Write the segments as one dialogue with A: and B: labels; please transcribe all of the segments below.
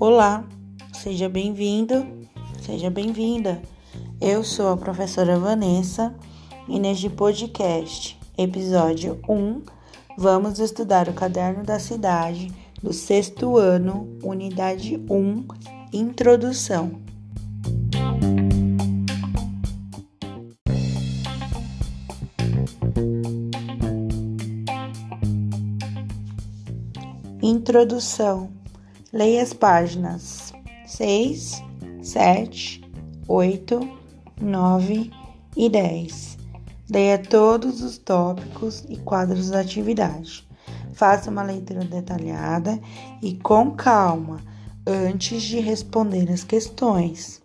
A: Olá, seja bem-vindo, seja bem-vinda. Eu sou a professora Vanessa e neste podcast, episódio 1, vamos estudar o caderno da cidade do sexto ano, unidade 1, Introdução. Introdução. Leia as páginas 6, 7, 8, 9 e 10. Leia todos os tópicos e quadros da atividade. Faça uma leitura detalhada e com calma antes de responder as questões.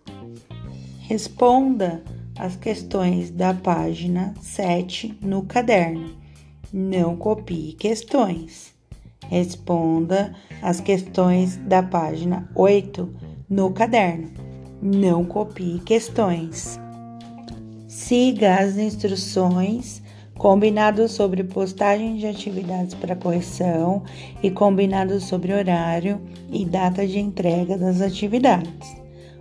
A: Responda as questões da página 7 no caderno. Não copie questões. Responda as questões da página 8 no caderno. Não copie questões. Siga as instruções combinados sobre postagem de atividades para correção e combinados sobre horário e data de entrega das atividades.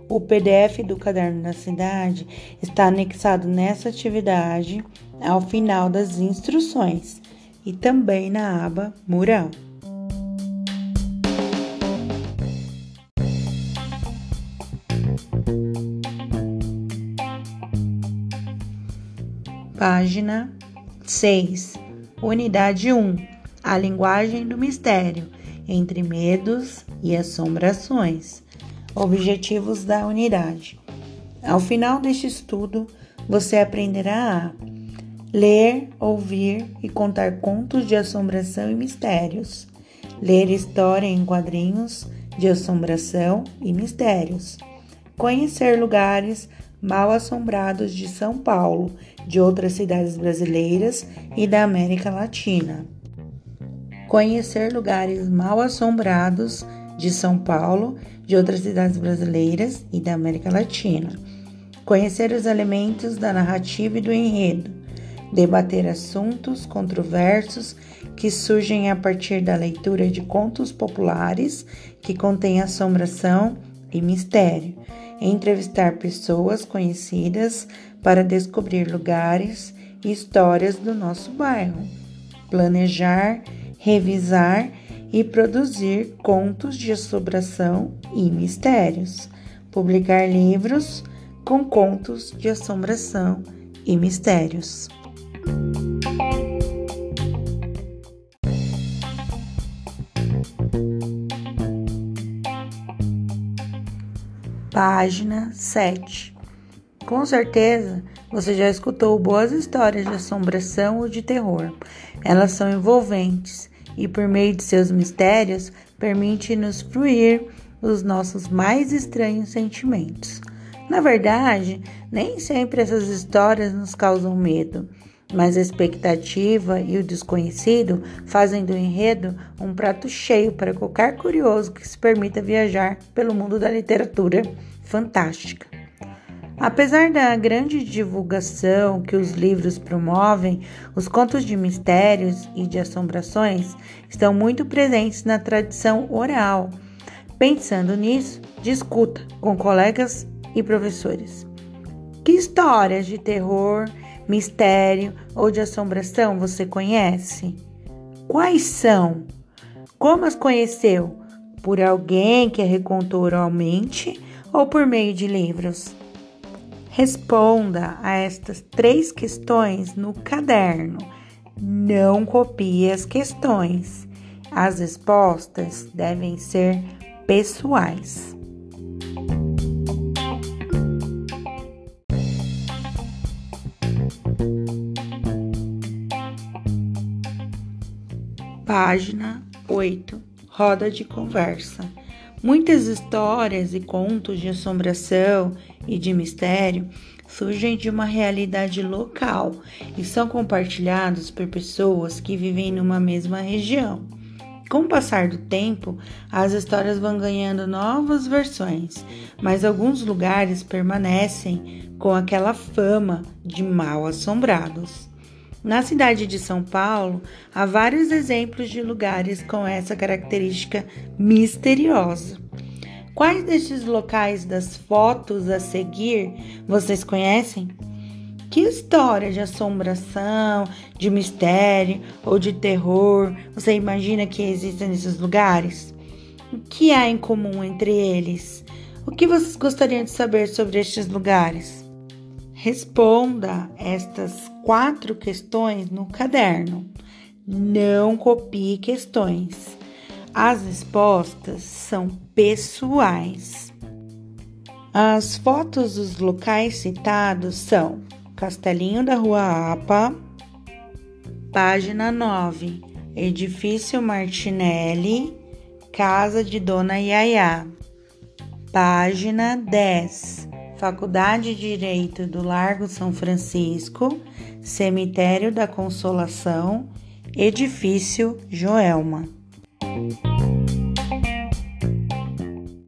A: O PDF do caderno da cidade está anexado nessa atividade ao final das instruções e também na aba Mural. Página 6. Unidade 1. A linguagem do mistério entre medos e assombrações. Objetivos da unidade. Ao final deste estudo, você aprenderá a ler, ouvir e contar contos de assombração e mistérios, ler história em quadrinhos de assombração e mistérios, conhecer lugares mal assombrados de São Paulo, de outras cidades brasileiras e da América Latina. Conhecer lugares mal assombrados de São Paulo, de outras cidades brasileiras e da América Latina. Conhecer os elementos da narrativa e do enredo. Debater assuntos controversos que surgem a partir da leitura de contos populares que contêm assombração e mistério entrevistar pessoas conhecidas para descobrir lugares e histórias do nosso bairro, planejar, revisar e produzir contos de assombração e mistérios, publicar livros com contos de assombração e mistérios. Página 7. Com certeza você já escutou boas histórias de assombração ou de terror. Elas são envolventes e, por meio de seus mistérios, permite-nos fruir os nossos mais estranhos sentimentos. Na verdade, nem sempre essas histórias nos causam medo, mas a expectativa e o desconhecido fazem do enredo um prato cheio para qualquer curioso que se permita viajar pelo mundo da literatura fantástica. Apesar da grande divulgação que os livros promovem, os contos de mistérios e de assombrações estão muito presentes na tradição oral. Pensando nisso, discuta com colegas e professores. Que histórias de terror mistério ou de assombração você conhece? Quais são? Como as conheceu? Por alguém que a recontou oralmente ou por meio de livros? Responda a estas três questões no caderno. Não copie as questões. As respostas devem ser pessoais. Página 8 Roda de conversa. Muitas histórias e contos de assombração e de mistério surgem de uma realidade local e são compartilhados por pessoas que vivem numa mesma região. Com o passar do tempo, as histórias vão ganhando novas versões, mas alguns lugares permanecem com aquela fama de mal assombrados. Na cidade de São Paulo, há vários exemplos de lugares com essa característica misteriosa. Quais destes locais das fotos a seguir vocês conhecem? Que história de assombração, de mistério ou de terror você imagina que existem nesses lugares? O que há em comum entre eles? O que vocês gostariam de saber sobre estes lugares? Responda estas quatro questões no caderno. Não copie questões. As respostas são pessoais. As fotos dos locais citados são Castelinho da Rua Apa, página 9, Edifício Martinelli, Casa de Dona Yaya, página 10. Faculdade de Direito do Largo São Francisco, Cemitério da Consolação, Edifício Joelma.